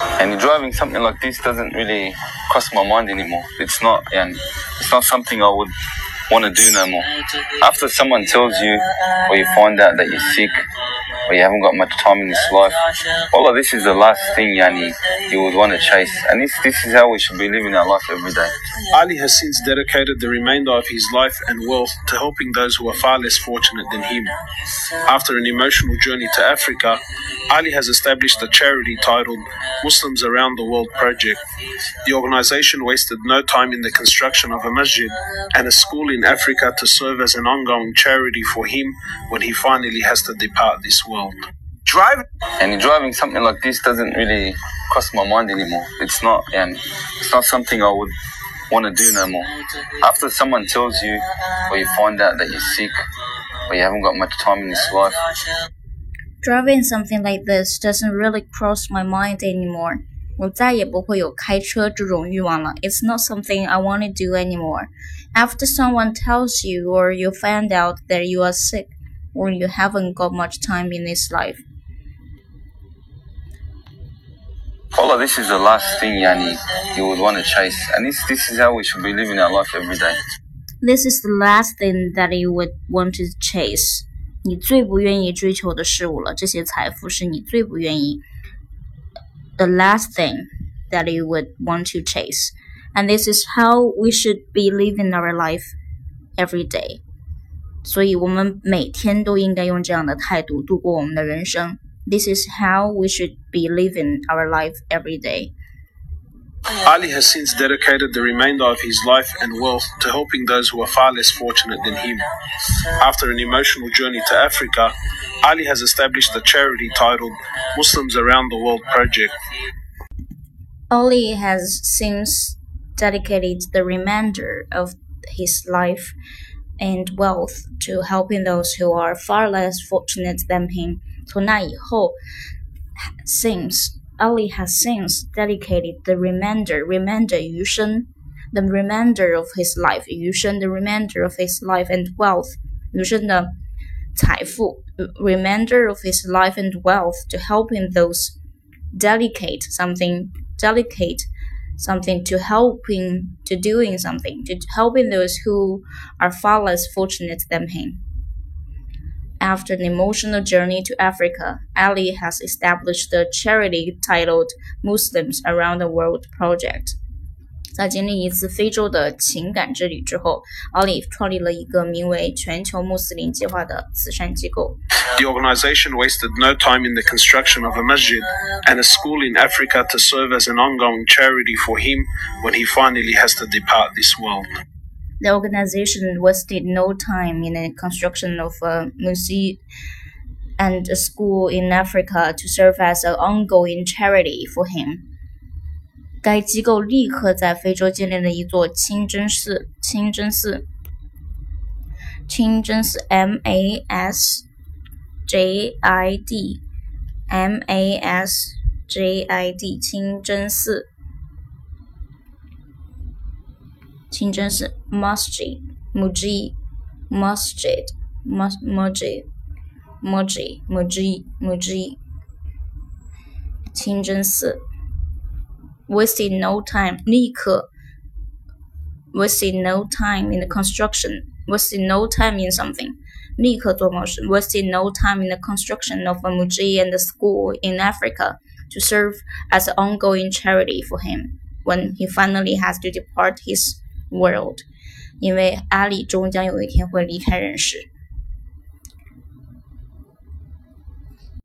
And driving something like this doesn't really cross my mind anymore. It's not, and it's not something I would want to do no more. After someone tells you, or you find out that you're sick, or you haven't got much time in this life, all of this is the last thing, Yani, you would want to chase. And this, this is how we should be living our life every day. Ali has since dedicated the remainder of his life and wealth to helping those who are far less fortunate than him. After an emotional journey to Africa, Ali has established a charity titled Muslims Around the World Project. The organization wasted no time in the construction of a masjid and a school in Africa to serve as an ongoing charity for him when he finally has to depart this world. Driving and driving something like this doesn't really cross my mind anymore. It's not, and it's not something I would want to do no more. After someone tells you, or you find out that you're sick, or you haven't got much time in this life, Driving something like this doesn't really cross my mind anymore. 我再也不会有开车这种欲望了。It's not something I want to do anymore. After someone tells you or you find out that you are sick or you haven't got much time in this life. All of this is the last thing, Yani, you would want to chase. And this, this is how we should be living our life every day. This is the last thing that you would want to chase. 你最不愿意追求的事物了，这些财富是你最不愿意。The last thing that you would want to chase, and this is how we should be living our life every day. 所以我们每天都应该用这样的态度度过我们的人生。This is how we should be living our life every day. Ali has since dedicated the remainder of his life and wealth to helping those who are far less fortunate than him. After an emotional journey to Africa, Ali has established a charity titled Muslims Around the World Project. Ali has since dedicated the remainder of his life and wealth to helping those who are far less fortunate than him. 从那以后，since Ali has since dedicated the remainder remainder 余生 the remainder of his life 余生 the remainder of his life and wealth 余生的财富 remainder of his life and wealth to helping those dedicate something dedicate something to helping to doing something to helping those who are far less fortunate than him after an emotional journey to Africa, Ali has established the charity titled Muslims Around the World Project. 在经历一次非洲的情感之旅之后，奥利创立了一个名为“全球穆斯林计划”的慈善机构。The organization wasted no time in the construction of a masjid and a school in Africa to serve as an ongoing charity for him when he finally has to depart this world. The organization wasted no time in the construction of a museum and a school in Africa to serve as an ongoing charity for him. 该机构立刻在非洲建立了一座清真寺，清真寺，清真寺 M A S J I D M A S J I D 清真寺。 清真寺 masjid mujid masjid masjid masjid masjid masjid 清真寺 wasted no time 立刻 wasted no time in the construction wasted no time in something 立刻做某事 wasted no time in the construction of a mujid and a school in Africa to serve as an ongoing charity for him when he finally has to depart his world，因为阿里终将有一天会离开人世。